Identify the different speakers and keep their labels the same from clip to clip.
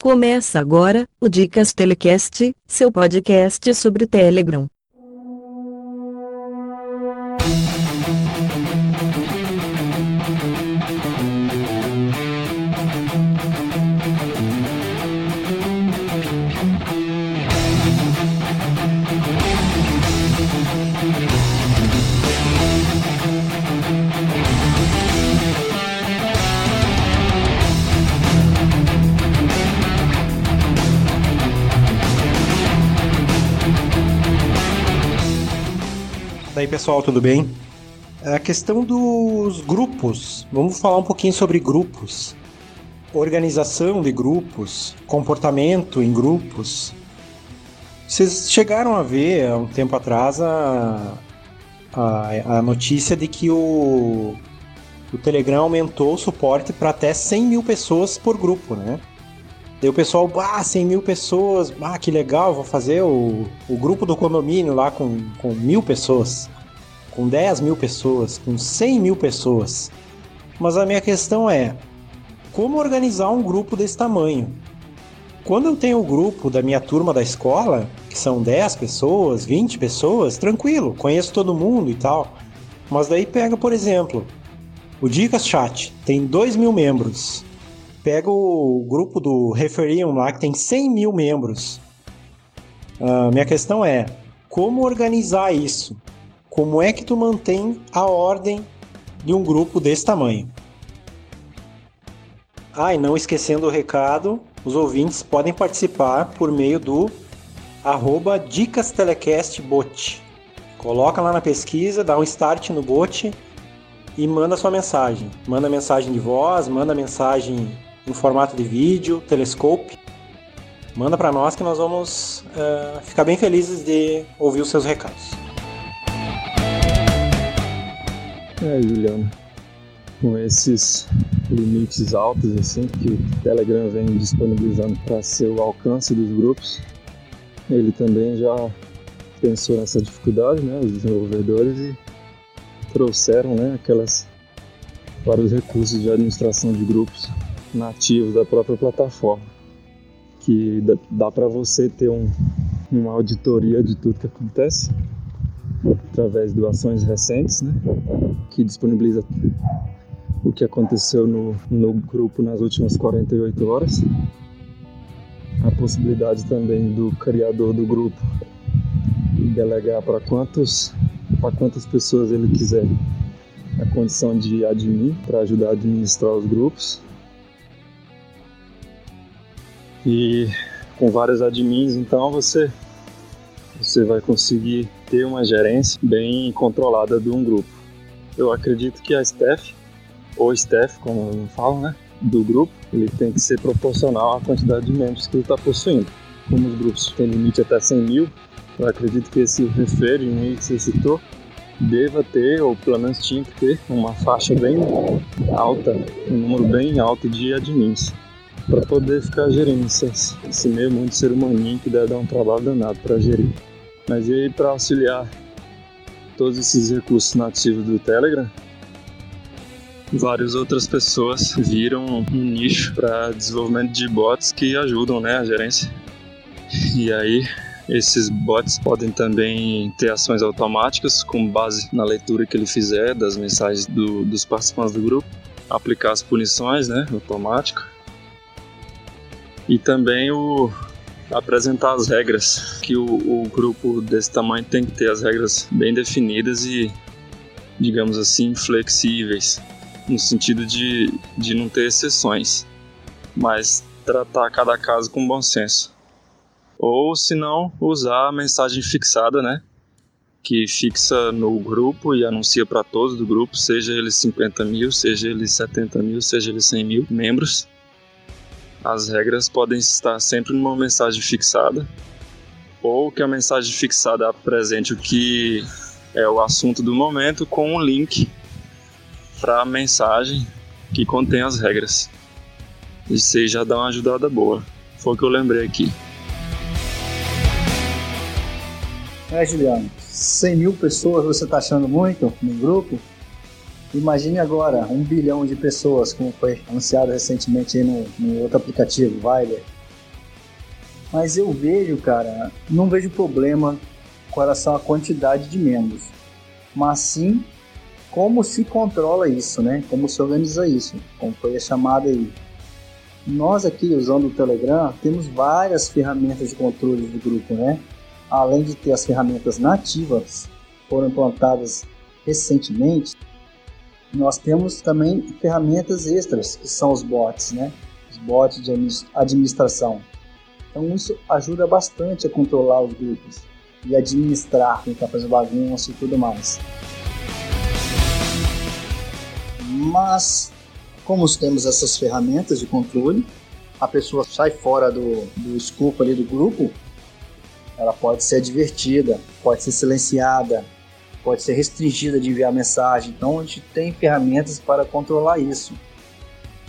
Speaker 1: Começa agora o Dicas Telecast, seu podcast sobre Telegram.
Speaker 2: Pessoal, tudo bem? A questão dos grupos, vamos falar um pouquinho sobre grupos. Organização de grupos, comportamento em grupos. Vocês chegaram a ver há um tempo atrás a, a, a notícia de que o, o Telegram aumentou o suporte para até 100 mil pessoas por grupo, né? Daí o pessoal, ah, 100 mil pessoas, ah, que legal, vou fazer o, o grupo do condomínio lá com, com mil pessoas com 10 mil pessoas, com 100 mil pessoas. Mas a minha questão é: como organizar um grupo desse tamanho? Quando eu tenho o grupo da minha turma da escola, que são 10 pessoas, 20 pessoas, tranquilo, conheço todo mundo e tal. Mas daí pega, por exemplo, o Dicas Chat, tem 2 mil membros. Pega o grupo do Referium lá, que tem 100 mil membros. Uh, minha questão é, como organizar isso? Como é que tu mantém a ordem de um grupo desse tamanho? Ah, e não esquecendo o recado, os ouvintes podem participar por meio do arroba Dicas Telecast Bot. Coloca lá na pesquisa, dá um start no bot e manda sua mensagem. Manda mensagem de voz, manda mensagem em formato de vídeo, telescope. Manda para nós que nós vamos uh, ficar bem felizes de ouvir os seus recados.
Speaker 3: É, Juliano, com esses limites altos assim que o Telegram vem disponibilizando para seu alcance dos grupos, ele também já pensou nessa dificuldade, né, os desenvolvedores e trouxeram, né, aquelas vários recursos de administração de grupos nativos da própria plataforma, que dá para você ter um, uma auditoria de tudo que acontece através de ações recentes, né, que disponibiliza o que aconteceu no, no grupo nas últimas 48 horas. A possibilidade também do criador do grupo delegar para quantos para quantas pessoas ele quiser a condição de admin para ajudar a administrar os grupos. E com vários admins, então você você vai conseguir ter uma gerência bem controlada de um grupo. Eu acredito que a staff, ou staff, como falo, né, do grupo, ele tem que ser proporcional à quantidade de membros que ele está possuindo. Como os grupos têm limite até 100 mil, eu acredito que esse referindo que você citou deva ter, ou pelo menos tinha que ter, uma faixa bem alta, um número bem alto de admins para poder ficar gerindo esse, esse meio mundo ser humaninho que deve dar um trabalho danado para gerir. Mas e aí para auxiliar todos esses recursos nativos do Telegram, várias outras pessoas viram um nicho para desenvolvimento de bots que ajudam né, a gerência. E aí esses bots podem também ter ações automáticas com base na leitura que ele fizer das mensagens do, dos participantes do grupo, aplicar as punições, né, automática e também o apresentar as regras que o, o grupo desse tamanho tem que ter as regras bem definidas e digamos assim flexíveis no sentido de, de não ter exceções mas tratar cada caso com bom senso. Ou se não usar a mensagem fixada né que fixa no grupo e anuncia para todos do grupo, seja eles 50 mil, seja eles 70 mil, seja eles 100 mil membros, as regras podem estar sempre numa mensagem fixada, ou que a mensagem fixada apresente o que é o assunto do momento com um link para a mensagem que contém as regras. Isso aí já dá uma ajudada boa. Foi o que eu lembrei aqui.
Speaker 4: É, Juliano, 100 mil pessoas você está achando muito no grupo? Imagine agora um bilhão de pessoas, como foi anunciado recentemente no, no outro aplicativo, Viber. Mas eu vejo, cara, não vejo problema com relação à quantidade de membros, mas sim como se controla isso, né? Como se organiza isso, como foi a chamada aí. Nós aqui, usando o Telegram, temos várias ferramentas de controle do grupo, né? Além de ter as ferramentas nativas, foram implantadas recentemente, nós temos também ferramentas extras, que são os bots, né? Os bots de administração. Então isso ajuda bastante a controlar os grupos e administrar quem está fazendo bagunça e tudo mais. Mas, como temos essas ferramentas de controle, a pessoa sai fora do, do escopo ali do grupo, ela pode ser advertida, pode ser silenciada, pode ser restringida de enviar mensagem. Então a gente tem ferramentas para controlar isso.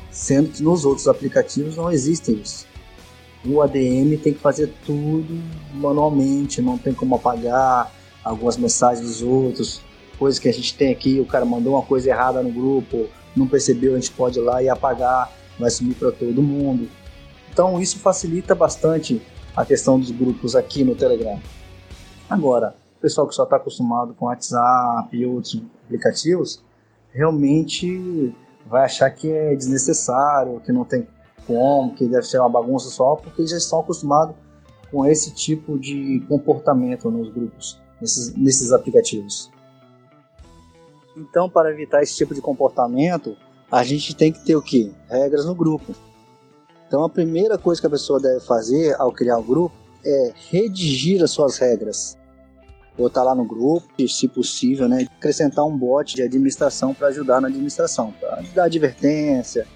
Speaker 4: Sendo que nos outros aplicativos não existem isso. O ADM tem que fazer tudo manualmente, não tem como apagar algumas mensagens dos outros, coisas que a gente tem aqui, o cara mandou uma coisa errada no grupo, não percebeu, a gente pode ir lá e apagar, vai sumir para todo mundo. Então isso facilita bastante a questão dos grupos aqui no Telegram. Agora, o pessoal que só está acostumado com WhatsApp e outros aplicativos, realmente vai achar que é desnecessário, que não tem como, que deve ser uma bagunça só, porque já estão acostumados com esse tipo de comportamento nos grupos, nesses, nesses aplicativos. Então, para evitar esse tipo de comportamento, a gente tem que ter o que? Regras no grupo. Então, a primeira coisa que a pessoa deve fazer ao criar o grupo é redigir as suas regras botar lá no grupo, se possível, né, acrescentar um bot de administração para ajudar na administração, para dar advertência,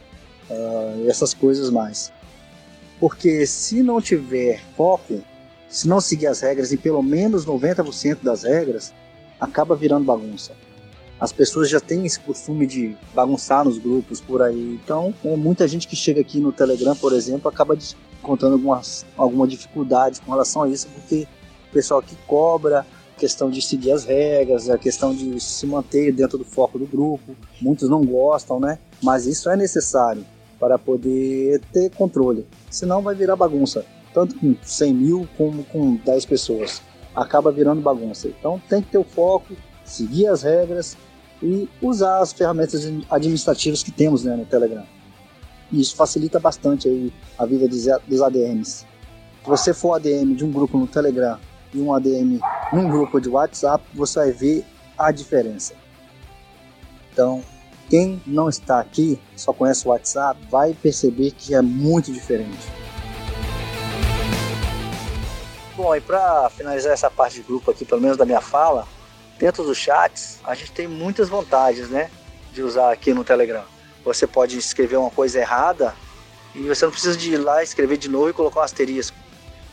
Speaker 4: uh, essas coisas mais. Porque se não tiver foco, se não seguir as regras em pelo menos 90% das regras, acaba virando bagunça. As pessoas já têm esse costume de bagunçar nos grupos por aí. Então, é, muita gente que chega aqui no Telegram, por exemplo, acaba encontrando algumas, alguma dificuldade com relação a isso, porque o pessoal que cobra, questão de seguir as regras, a questão de se manter dentro do foco do grupo. Muitos não gostam, né? Mas isso é necessário para poder ter controle. Senão vai virar bagunça, tanto com 100 mil como com 10 pessoas. Acaba virando bagunça. Então tem que ter o foco, seguir as regras e usar as ferramentas administrativas que temos né, no Telegram. E isso facilita bastante aí a vida dos ADMs. Se você for ADM de um grupo no Telegram e um ADM num grupo de WhatsApp, você vai ver a diferença. Então, quem não está aqui, só conhece o WhatsApp, vai perceber que é muito diferente. Bom, e para finalizar essa parte de grupo aqui, pelo menos da minha fala, dentro dos chats, a gente tem muitas vantagens, né, de usar aqui no Telegram. Você pode escrever uma coisa errada e você não precisa de ir lá escrever de novo e colocar um asterisco.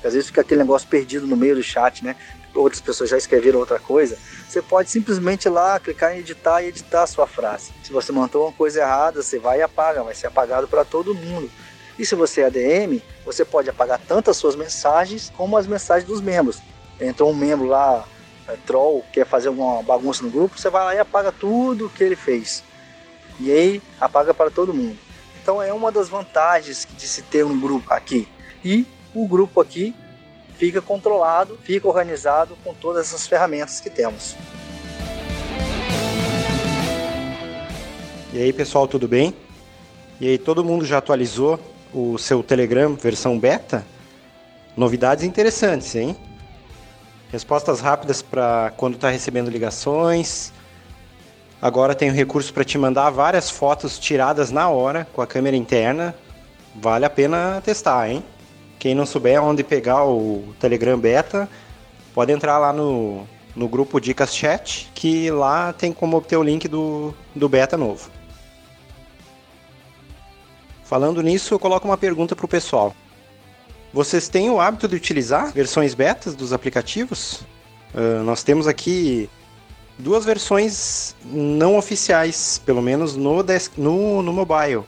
Speaker 4: Às vezes fica aquele negócio perdido no meio do chat, né? Outras pessoas já escreveram outra coisa. Você pode simplesmente ir lá, clicar em editar e editar a sua frase. Se você mandou uma coisa errada, você vai e apaga, vai ser apagado para todo mundo. E se você é ADM, você pode apagar tanto as suas mensagens como as mensagens dos membros. Entrou um membro lá, é, troll, quer fazer uma bagunça no grupo, você vai lá e apaga tudo que ele fez. E aí apaga para todo mundo. Então é uma das vantagens de se ter um grupo aqui. E o grupo aqui fica controlado, fica organizado com todas essas ferramentas que temos.
Speaker 2: E aí, pessoal, tudo bem? E aí, todo mundo já atualizou o seu Telegram versão beta? Novidades interessantes, hein? Respostas rápidas para quando está recebendo ligações. Agora tem o recurso para te mandar várias fotos tiradas na hora com a câmera interna. Vale a pena testar, hein? Quem não souber onde pegar o Telegram Beta, pode entrar lá no, no grupo Dicas Chat, que lá tem como obter o link do, do beta novo. Falando nisso, eu coloco uma pergunta para o pessoal. Vocês têm o hábito de utilizar versões betas dos aplicativos? Uh, nós temos aqui duas versões não oficiais, pelo menos no, no, no mobile,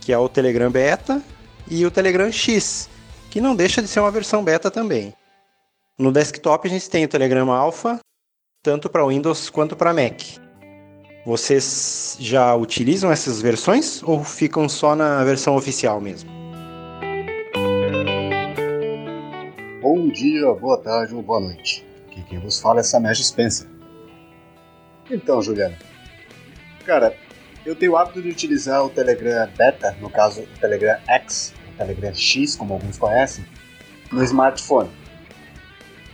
Speaker 2: que é o Telegram Beta e o Telegram X que não deixa de ser uma versão beta também. No desktop a gente tem o Telegram Alpha, tanto para Windows quanto para Mac. Vocês já utilizam essas versões ou ficam só na versão oficial mesmo?
Speaker 5: Bom dia, boa tarde ou boa noite. Aqui quem vos fala é Samesh Spencer. Então, Juliano. Cara, eu tenho o hábito de utilizar o Telegram Beta, no caso o Telegram X, Telegram X, como alguns conhecem, no smartphone.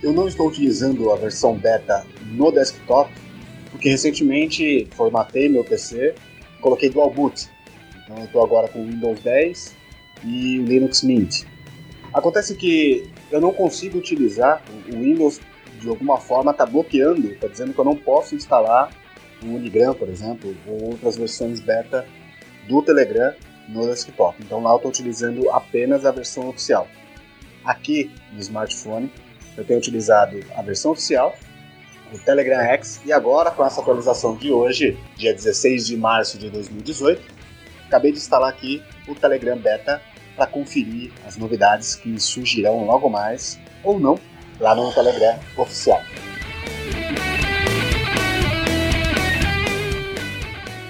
Speaker 5: Eu não estou utilizando a versão beta no desktop, porque recentemente formatei meu PC, coloquei dual boot. Então eu estou agora com Windows 10 e Linux Mint. Acontece que eu não consigo utilizar o Windows de alguma forma está bloqueando, está dizendo que eu não posso instalar o Unigram, por exemplo, ou outras versões beta do Telegram no desktop. Então lá eu estou utilizando apenas a versão oficial. Aqui no smartphone eu tenho utilizado a versão oficial, o Telegram X, e agora com essa atualização de hoje, dia 16 de março de 2018, acabei de instalar aqui o Telegram Beta para conferir as novidades que surgirão logo mais, ou não, lá no Telegram oficial.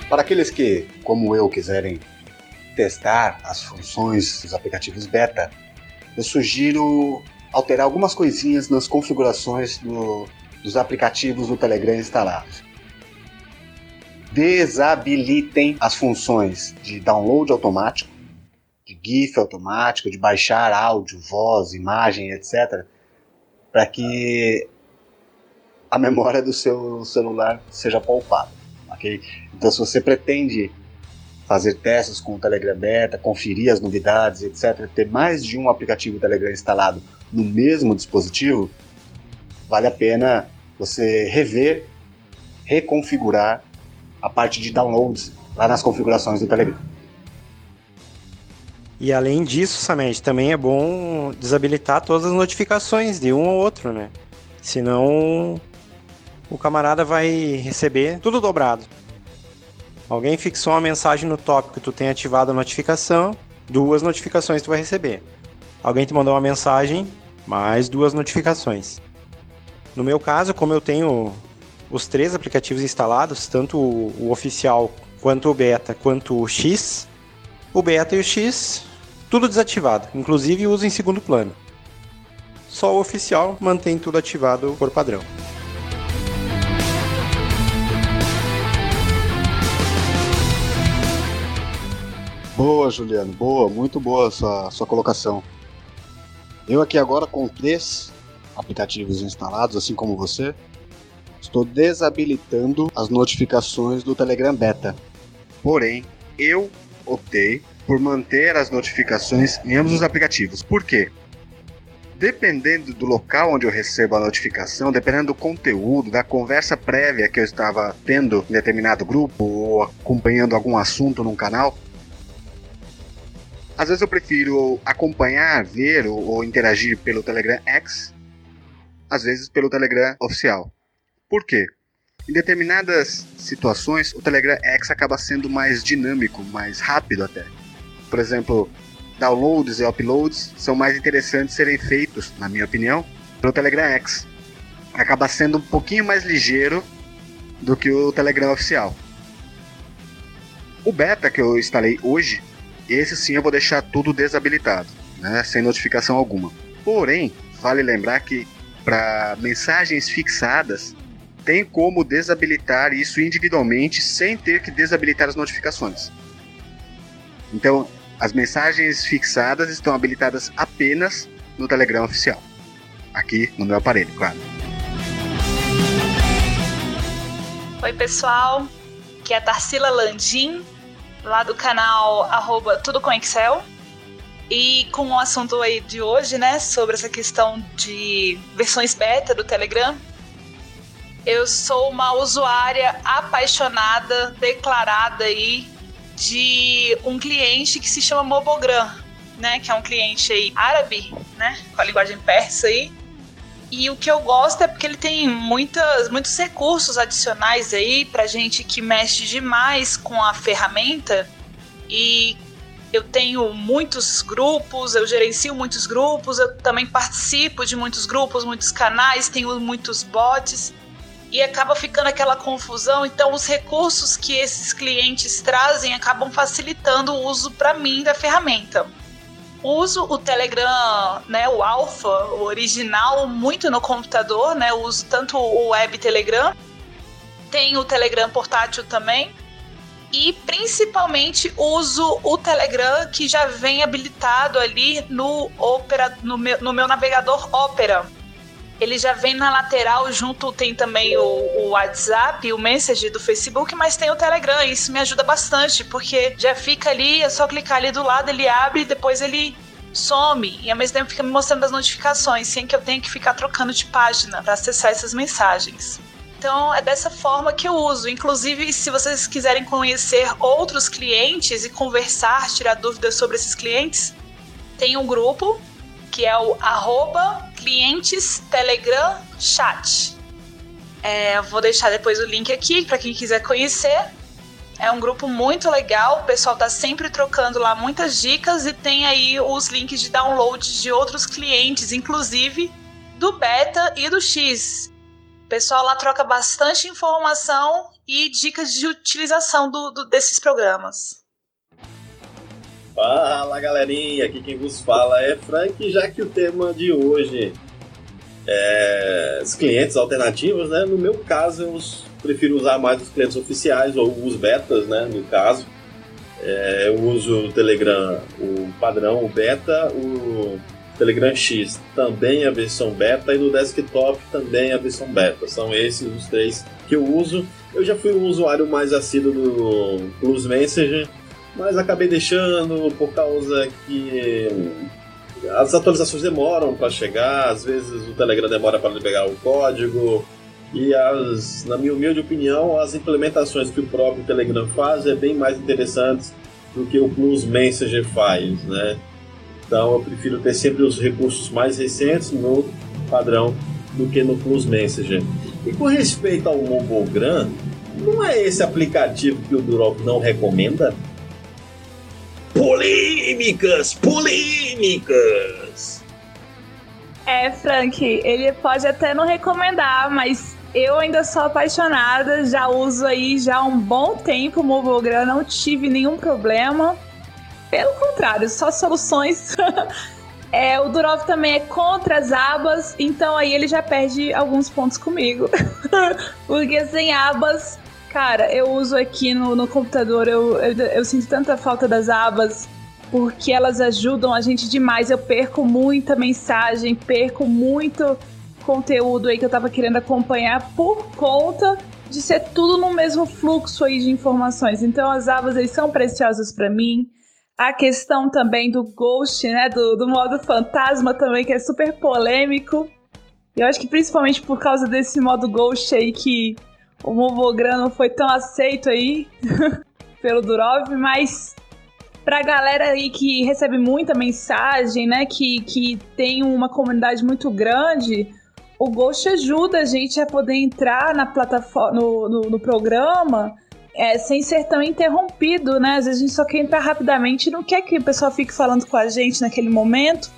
Speaker 5: Para aqueles que, como eu, quiserem testar as funções dos aplicativos beta, eu sugiro alterar algumas coisinhas nas configurações do, dos aplicativos do Telegram instalados. Desabilitem as funções de download automático, de GIF automático, de baixar áudio, voz, imagem, etc., para que a memória do seu celular seja poupada. Okay? Então, se você pretende fazer testes com o Telegram Beta, conferir as novidades, etc., ter mais de um aplicativo Telegram instalado no mesmo dispositivo, vale a pena você rever, reconfigurar a parte de downloads lá nas configurações do Telegram.
Speaker 2: E além disso, Samed, também é bom desabilitar todas as notificações de um ou outro, né? Senão o camarada vai receber tudo dobrado. Alguém fixou uma mensagem no tópico, tu tem ativado a notificação, duas notificações tu vai receber. Alguém te mandou uma mensagem, mais duas notificações. No meu caso, como eu tenho os três aplicativos instalados, tanto o, oficial quanto o beta, quanto o X, o beta e o X, tudo desativado, inclusive uso em segundo plano. Só o oficial mantém tudo ativado por padrão.
Speaker 5: Boa, Juliano, boa, muito boa sua, sua colocação. Eu aqui agora com três aplicativos instalados, assim como você, estou desabilitando as notificações do Telegram Beta. Porém, eu optei por manter as notificações em ambos os aplicativos. Por quê? Dependendo do local onde eu recebo a notificação, dependendo do conteúdo, da conversa prévia que eu estava tendo em determinado grupo ou acompanhando algum assunto num canal, às vezes eu prefiro acompanhar, ver ou, ou interagir pelo Telegram X, às vezes pelo Telegram oficial. Por quê? Em determinadas situações, o Telegram X acaba sendo mais dinâmico, mais rápido até. Por exemplo, downloads e uploads são mais interessantes serem feitos, na minha opinião, pelo Telegram X. Acaba sendo um pouquinho mais ligeiro do que o Telegram oficial. O beta que eu instalei hoje, esse sim eu vou deixar tudo desabilitado, né, sem notificação alguma. Porém, vale lembrar que para mensagens fixadas tem como desabilitar isso individualmente sem ter que desabilitar as notificações. Então, as mensagens fixadas estão habilitadas apenas no Telegram oficial. Aqui no meu aparelho, claro.
Speaker 6: Oi, pessoal. Aqui é a Tarsila Landim, lá do canal arroba Tudo com Excel. E com o assunto aí de hoje, né, sobre essa questão de versões beta do Telegram, eu sou uma usuária apaixonada, declarada aí de um cliente que se chama Mobogram, né, que é um cliente aí árabe, né, com a linguagem persa aí. E o que eu gosto é porque ele tem muitas, muitos recursos adicionais aí pra gente que mexe demais com a ferramenta. E eu tenho muitos grupos, eu gerencio muitos grupos, eu também participo de muitos grupos, muitos canais, tenho muitos bots e acaba ficando aquela confusão. Então, os recursos que esses clientes trazem acabam facilitando o uso para mim da ferramenta. Uso o Telegram, né, o Alpha, o original, muito no computador, né? uso tanto o web Telegram, tem o Telegram portátil também. E principalmente uso o Telegram que já vem habilitado ali no Opera, no meu, no meu navegador Opera. Ele já vem na lateral, junto tem também o, o WhatsApp, o Message do Facebook, mas tem o Telegram. E isso me ajuda bastante, porque já fica ali, é só clicar ali do lado, ele abre e depois ele some e ao mesmo tempo fica me mostrando as notificações, sem que eu tenha que ficar trocando de página para acessar essas mensagens. Então é dessa forma que eu uso. Inclusive, se vocês quiserem conhecer outros clientes e conversar, tirar dúvidas sobre esses clientes, tem um grupo que é o arroba clientes telegram chat. É, vou deixar depois o link aqui para quem quiser conhecer. É um grupo muito legal, o pessoal tá sempre trocando lá muitas dicas e tem aí os links de download de outros clientes, inclusive do beta e do X. O pessoal lá troca bastante informação e dicas de utilização do, do desses programas.
Speaker 7: Fala galerinha, aqui quem vos fala é Frank, já que o tema de hoje é os clientes alternativos, né? No meu caso, eu prefiro usar mais os clientes oficiais ou os betas, né? No caso, é, eu uso o Telegram, o padrão, o beta, o Telegram X também a versão beta e no desktop também a versão beta. São esses os três que eu uso. Eu já fui um usuário mais assíduo do Plus Messenger mas acabei deixando por causa que as atualizações demoram para chegar, às vezes o Telegram demora para liberar o código. E as, na minha humilde opinião, as implementações que o próprio Telegram faz é bem mais interessantes do que o Plus Messenger faz, né? Então eu prefiro ter sempre os recursos mais recentes no padrão do que no Plus Messenger. E com respeito ao Mobogram, não é esse aplicativo que o Durov não recomenda? Polêmicas! Polêmicas!
Speaker 8: É, Frank, ele pode até não recomendar, mas eu ainda sou apaixonada, já uso aí já há um bom tempo o Mobogram, não tive nenhum problema. Pelo contrário, só soluções. é, o Durov também é contra as abas, então aí ele já perde alguns pontos comigo. Porque sem abas Cara, eu uso aqui no, no computador, eu, eu, eu sinto tanta falta das abas, porque elas ajudam a gente demais. Eu perco muita mensagem, perco muito conteúdo aí que eu tava querendo acompanhar por conta de ser tudo no mesmo fluxo aí de informações. Então as abas aí são preciosas para mim. A questão também do ghost, né, do, do modo fantasma também, que é super polêmico. Eu acho que principalmente por causa desse modo ghost aí que o Movogram não foi tão aceito aí pelo Durov, mas pra galera aí que recebe muita mensagem, né, que, que tem uma comunidade muito grande, o Ghost ajuda a gente a poder entrar na plataforma, no, no, no programa é, sem ser tão interrompido, né? Às vezes a gente só quer entrar rapidamente e não quer que o pessoal fique falando com a gente naquele momento.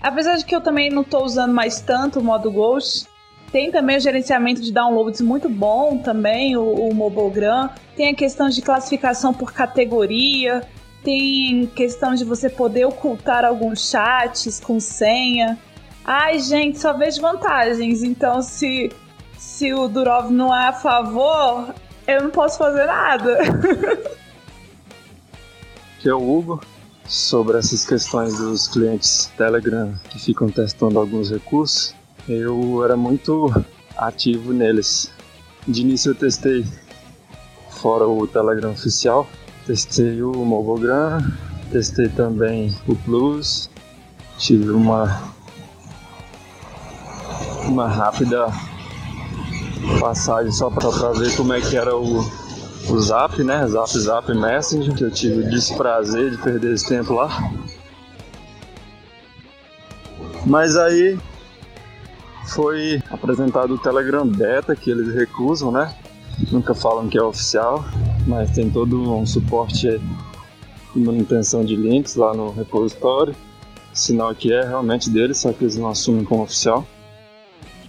Speaker 8: Apesar de que eu também não tô usando mais tanto o modo Ghost, tem também o gerenciamento de downloads muito bom também, o, o Mobogram. Tem a questão de classificação por categoria. Tem questão de você poder ocultar alguns chats com senha. Ai, gente, só vejo vantagens. Então, se, se o Durov não é a favor, eu não posso fazer nada.
Speaker 3: Aqui é o Hugo. Sobre essas questões dos clientes Telegram que ficam testando alguns recursos, eu era muito ativo neles. De início eu testei fora o Telegram oficial, testei o Mobogram, testei também o Plus, tive uma uma rápida passagem só para ver como é que era o, o Zap, né? Zap Zap Messenger, que eu tive o desprazer de perder esse tempo lá. Mas aí foi apresentado o Telegram Beta, que eles recusam, né? Nunca falam que é oficial, mas tem todo um suporte e manutenção de links lá no repositório. Sinal que é realmente deles, só que eles não assumem como oficial.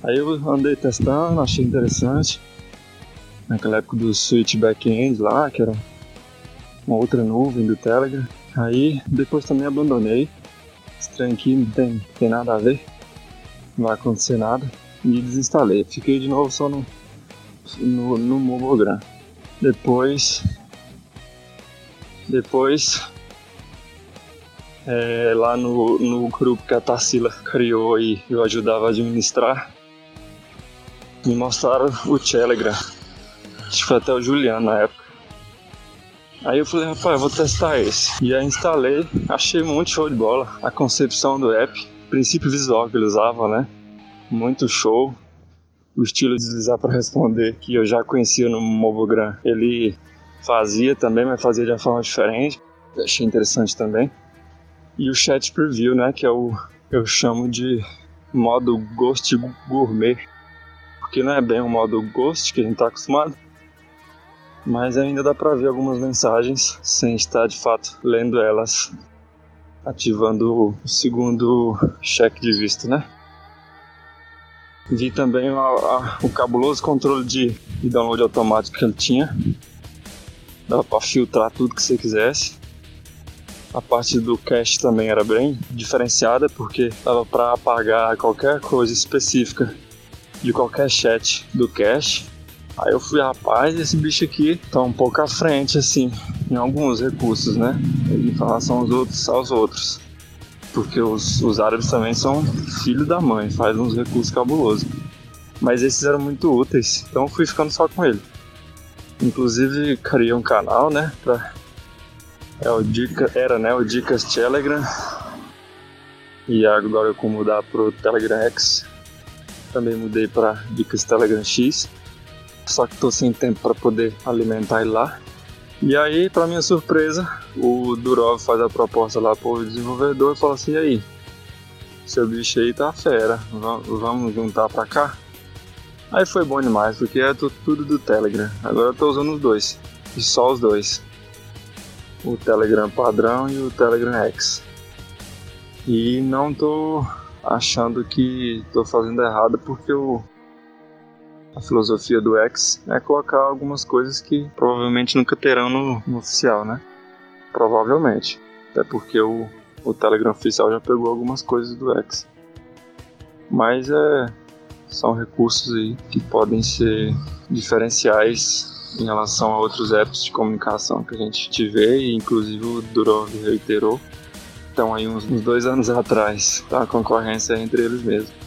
Speaker 3: Aí eu andei testando, achei interessante. Naquela época do Switch Backend lá, que era uma outra nuvem do Telegram. Aí depois também abandonei. Trem aqui não tem, tem nada a ver. Não vai acontecer nada. E desinstalei. Fiquei de novo só no, no, no Momogram. Depois. Depois. É, lá no, no grupo que a Tarsila criou e eu ajudava a administrar, me mostraram o Telegram. Acho que foi até o Juliano na época. Aí eu falei, rapaz, eu vou testar esse. E aí instalei, achei muito show de bola. A concepção do app, princípio visual que ele usava, né? Muito show. O estilo de deslizar para responder, que eu já conhecia no Mobogram, ele fazia também, mas fazia de uma forma diferente. Achei interessante também. E o chat preview, né? Que é o eu chamo de modo Ghost Gourmet. Porque não é bem o modo Ghost que a gente está acostumado mas ainda dá para ver algumas mensagens sem estar de fato lendo elas, ativando o segundo cheque de vista, né? Vi também a, a, o cabuloso controle de, de, download automático que ele tinha. Dava para filtrar tudo que você quisesse. A parte do cache também era bem diferenciada porque dava para apagar qualquer coisa específica de qualquer chat do cache Aí eu fui, rapaz, esse bicho aqui tá um pouco à frente, assim, em alguns recursos, né? Em relação aos outros, aos outros. Porque os, os árabes também são filho da mãe, faz uns recursos cabulosos. Mas esses eram muito úteis, então eu fui ficando só com ele. Inclusive criei um canal, né? Pra... É o Dica, era, né? O Dicas Telegram. E agora eu vou mudar pro Telegram X. Também mudei para Dicas Telegram X só que tô sem tempo para poder alimentar ele lá. E aí, para minha surpresa, o Durov faz a proposta lá pro desenvolvedor e fala assim: e aí, seu bicho aí tá fera, vamos juntar pra cá? Aí foi bom demais, porque é tudo do Telegram. Agora eu tô usando os dois, e só os dois: o Telegram padrão e o Telegram X. E não tô achando que tô fazendo errado porque o a filosofia do X é colocar algumas coisas que provavelmente nunca terão no, no oficial, né? Provavelmente. Até porque o, o Telegram oficial já pegou algumas coisas do X. Mas é, são recursos aí que podem ser diferenciais em relação a outros apps de comunicação que a gente tiver e inclusive o Durov reiterou. Então aí uns, uns dois anos atrás, tá? a concorrência é entre eles mesmos.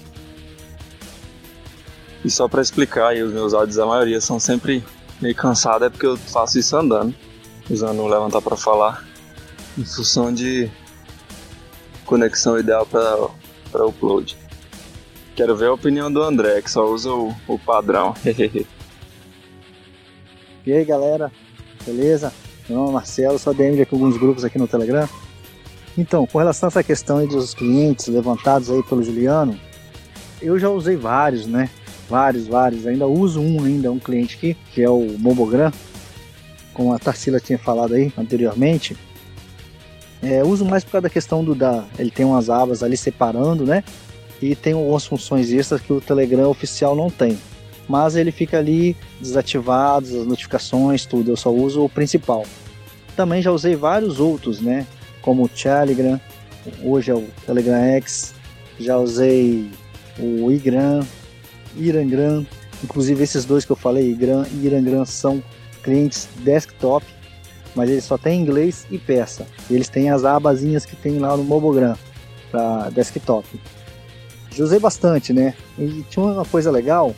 Speaker 3: E só para explicar aí, os meus áudios, a maioria são sempre meio cansados, é porque eu faço isso andando, usando o levantar para falar, em função de conexão ideal para upload. Quero ver a opinião do André, que só usa o, o padrão.
Speaker 4: e aí galera, beleza? Meu nome é Marcelo, sou DM de alguns grupos aqui no Telegram. Então, com relação a essa questão dos clientes levantados aí pelo Juliano, eu já usei vários, né? Vários, vários. Ainda uso um ainda, um cliente aqui, que é o Mobogram, como a Tarsila tinha falado aí anteriormente. É, uso mais por causa da questão do da, ele tem umas abas ali separando, né? E tem algumas funções extras que o Telegram oficial não tem. Mas ele fica ali desativado, as notificações, tudo. Eu só uso o principal. Também já usei vários outros, né? Como o Telegram, hoje é o Telegram X. Já usei o Igram, Irangram. Inclusive esses dois que eu falei, Iran e Irangram, são clientes desktop, mas eles só têm inglês e peça. Eles têm as abazinhas que tem lá no Mobogram para desktop. Já usei bastante, né? E tinha uma coisa legal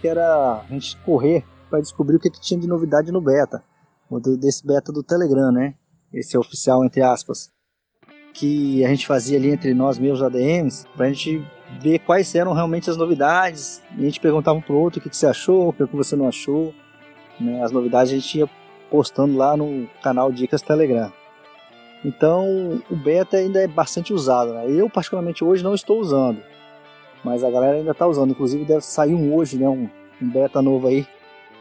Speaker 4: que era a gente correr para descobrir o que, que tinha de novidade no beta, desse beta do Telegram, né? Esse é oficial entre aspas, que a gente fazia ali entre nós meus ADMs, para a gente ver quais eram realmente as novidades. E a gente perguntava um pro outro o que, que você achou, o que, você não achou. Né? As novidades a gente ia postando lá no canal Dicas Telegram. Então o beta ainda é bastante usado. Né? Eu particularmente hoje não estou usando, mas a galera ainda está usando. Inclusive deve sair um hoje, né? um, um beta novo aí.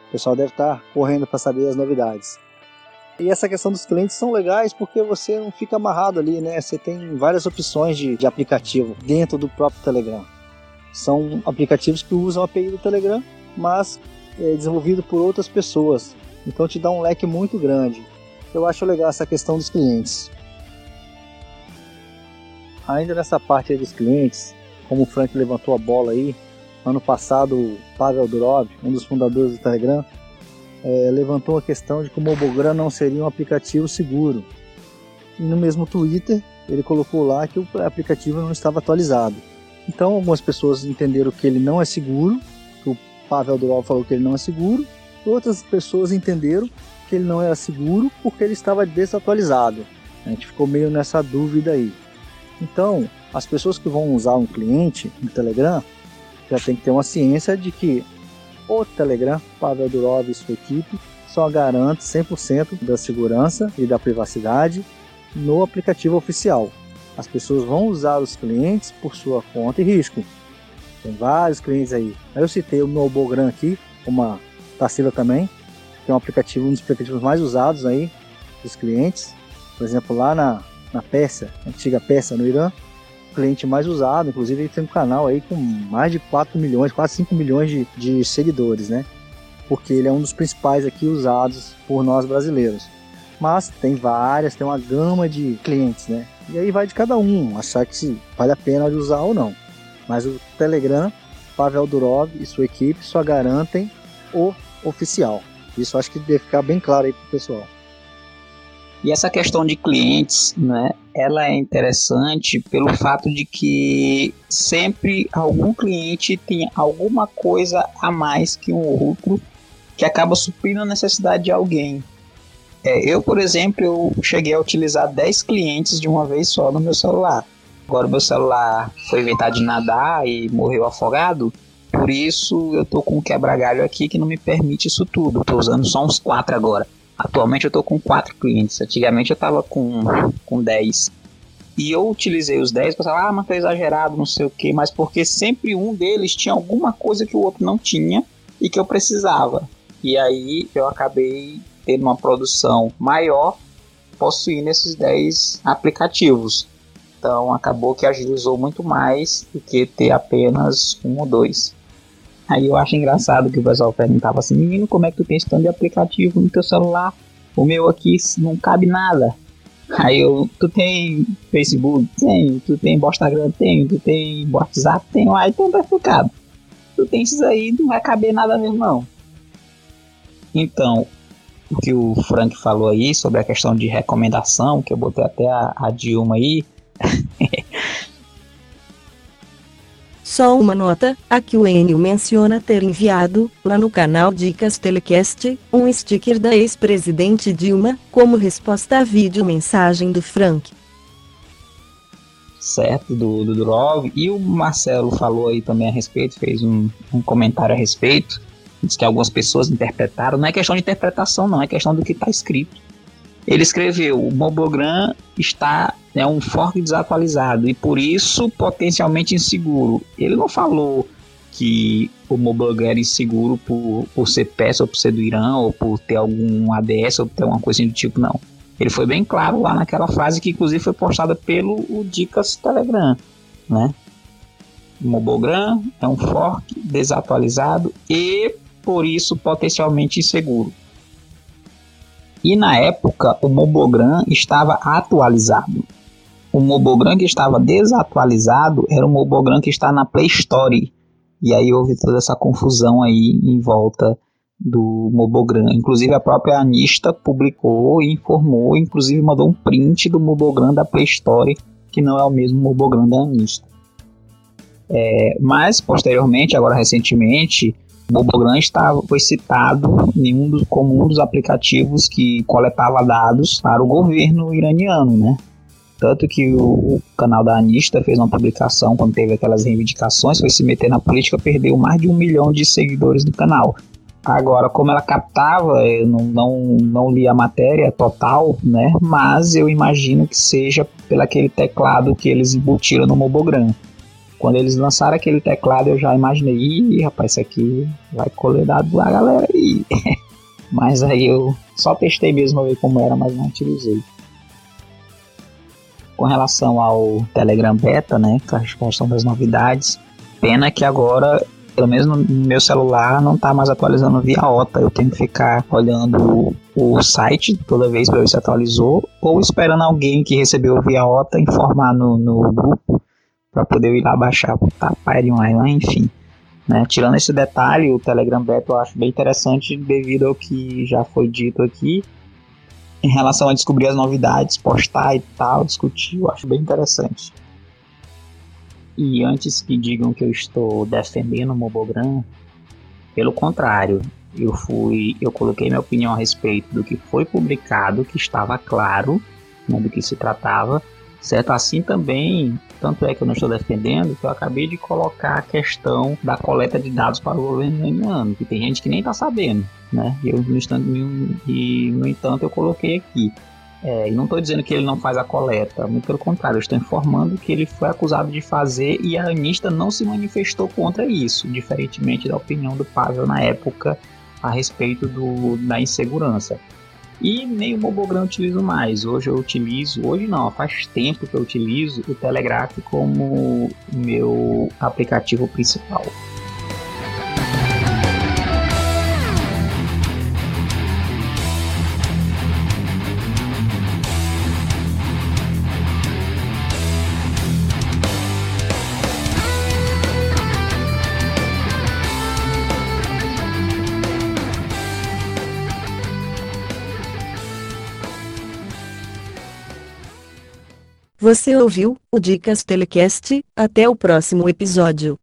Speaker 4: O pessoal deve estar tá correndo para saber as novidades. E essa questão dos clientes são legais porque você não fica amarrado ali, né? Você tem várias opções de, de aplicativo dentro do próprio Telegram. São aplicativos que usam a API do Telegram, mas é desenvolvido por outras pessoas. Então te dá um leque muito grande. Eu acho legal essa questão dos clientes. Ainda nessa parte dos clientes, como o Frank levantou a bola aí, ano passado o Pavel Durov, um dos fundadores do Telegram, é, levantou a questão de que o Mobogram não seria um aplicativo seguro. E no mesmo Twitter, ele colocou lá que o aplicativo não estava atualizado. Então, algumas pessoas entenderam que ele não é seguro, que o Pavel Durov falou que ele não é seguro, outras pessoas entenderam que ele não era seguro porque ele estava desatualizado. A gente ficou meio nessa dúvida aí. Então, as pessoas que vão usar um cliente no Telegram já tem que ter uma ciência de que o Telegram, Pavel Durov e sua equipe só garante 100% da segurança e da privacidade no aplicativo oficial. As pessoas vão usar os clientes por sua conta e risco. Tem vários clientes aí. Eu citei o Nobogram aqui, uma Tarsila também, que é um aplicativo, um dos aplicativos mais usados aí dos clientes. Por exemplo, lá na, na Pérsia, antiga Pérsia no Irã, cliente mais usado, inclusive ele tem um canal aí com mais de 4 milhões, quase 5 milhões de, de seguidores, né? Porque ele é um dos principais aqui usados por nós brasileiros. Mas tem várias, tem uma gama de clientes, né? E aí vai de cada um achar que vale a pena usar ou não. Mas o Telegram, Pavel Durov e sua equipe só garantem o oficial. Isso acho que deve ficar bem claro aí pro pessoal.
Speaker 9: E essa questão de clientes, né, ela é interessante pelo fato de que sempre algum cliente tem alguma coisa a mais que um outro que acaba suprindo a necessidade de alguém. É, eu, por exemplo, eu cheguei a utilizar 10 clientes de uma vez só no meu celular. Agora meu celular foi inventado de nadar e morreu afogado, por isso eu tô com um quebra-galho aqui que não me permite isso tudo. Tô usando só uns 4 agora. Atualmente eu tô com 4 clientes. Antigamente eu tava com, com 10. E eu utilizei os 10 para falar, ah, mas foi exagerado, não sei o que, mas porque sempre um deles tinha alguma coisa que o outro não tinha e que eu precisava. E aí eu acabei tendo uma produção maior possuindo esses 10 aplicativos. Então acabou que agilizou muito mais do que ter apenas um ou dois. Aí eu acho engraçado que o pessoal perguntava assim, menino, como é que tu tem esse tanto de aplicativo no teu celular? O meu aqui não cabe nada. Aí eu, tu tem Facebook? Tenho. Tu tem Instagram? Tenho. Tu tem WhatsApp? Tenho. Aí então tá focado. Tu tem esses aí, não vai caber nada mesmo não. Então, o que o Frank falou aí sobre a questão de recomendação, que eu botei até a, a Dilma aí,
Speaker 1: Só uma nota, aqui o Enio menciona ter enviado, lá no canal Dicas Telecast, um sticker da ex-presidente Dilma, como resposta à vídeo mensagem do Frank.
Speaker 9: Certo, do, do Durov. E o Marcelo falou aí também a respeito, fez um, um comentário a respeito. Diz que algumas pessoas interpretaram. Não é questão de interpretação, não, é questão do que está escrito. Ele escreveu: o Mobogram está é um fork desatualizado e por isso potencialmente inseguro. Ele não falou que o Mobogram era inseguro por, por ser peça ou por ser do Irã ou por ter algum ADS ou ter alguma coisa do tipo, não. Ele foi bem claro lá naquela frase que inclusive foi postada pelo o Dicas Telegram, né? O Mobogram é um fork desatualizado e por isso potencialmente inseguro. E na época o Mobogram estava atualizado. O Mobogram que estava desatualizado era o Mobogram que está na Play Store. E aí houve toda essa confusão aí em volta do Mobogram. Inclusive a própria Anista publicou e informou, inclusive mandou um print do Mobogram da Play Store, que não é o mesmo Mobogram da Anista. É, mas posteriormente, agora recentemente, Bobogram estava, foi citado um dos, como um dos aplicativos que coletava dados para o governo iraniano, né? Tanto que o, o, canal da Anista fez uma publicação quando teve aquelas reivindicações, foi se meter na política, perdeu mais de um milhão de seguidores do canal. Agora, como ela captava, eu não, não, não li a matéria total, né? Mas eu imagino que seja pelo aquele teclado que eles embutiram no Mobogram. Quando eles lançaram aquele teclado, eu já imaginei, ih, rapaz, isso aqui vai colher dado a galera aí. mas aí eu só testei mesmo ver como era, mas não utilizei. Com relação ao Telegram Beta, né, a questão das novidades, pena que agora pelo menos no meu celular não está mais atualizando via OTA. Eu tenho que ficar olhando o o site toda vez para ver se atualizou, ou esperando alguém que recebeu via OTA informar no, no grupo para poder ir lá baixar tá, Pyre Online, enfim. Né? Tirando esse detalhe, o Telegram Beta eu acho bem interessante devido ao que já foi dito aqui em relação a descobrir as novidades, postar e tal, discutir, eu acho bem interessante. E antes que digam que eu estou defendendo o Mobogram, pelo contrário, eu fui, eu coloquei minha opinião a respeito do que foi publicado, que estava claro né, do que se tratava, certo? Assim também, tanto é que eu não estou defendendo, que eu acabei de colocar a questão da coleta de dados para o governo iraniano, que tem gente que nem está sabendo, né? Eu, no, e, no entanto, eu coloquei aqui. É, e não estou dizendo que ele não faz a coleta, muito pelo contrário, eu estou informando que ele foi acusado de fazer e a Anista não se manifestou contra isso, diferentemente da opinião do Pavel na época a respeito do, da insegurança. E nem o Mobogram utilizo mais. Hoje eu utilizo, hoje não, faz tempo que eu utilizo o Telegraph como meu aplicativo principal.
Speaker 1: Você ouviu o Dicas Telecast? Até o próximo episódio.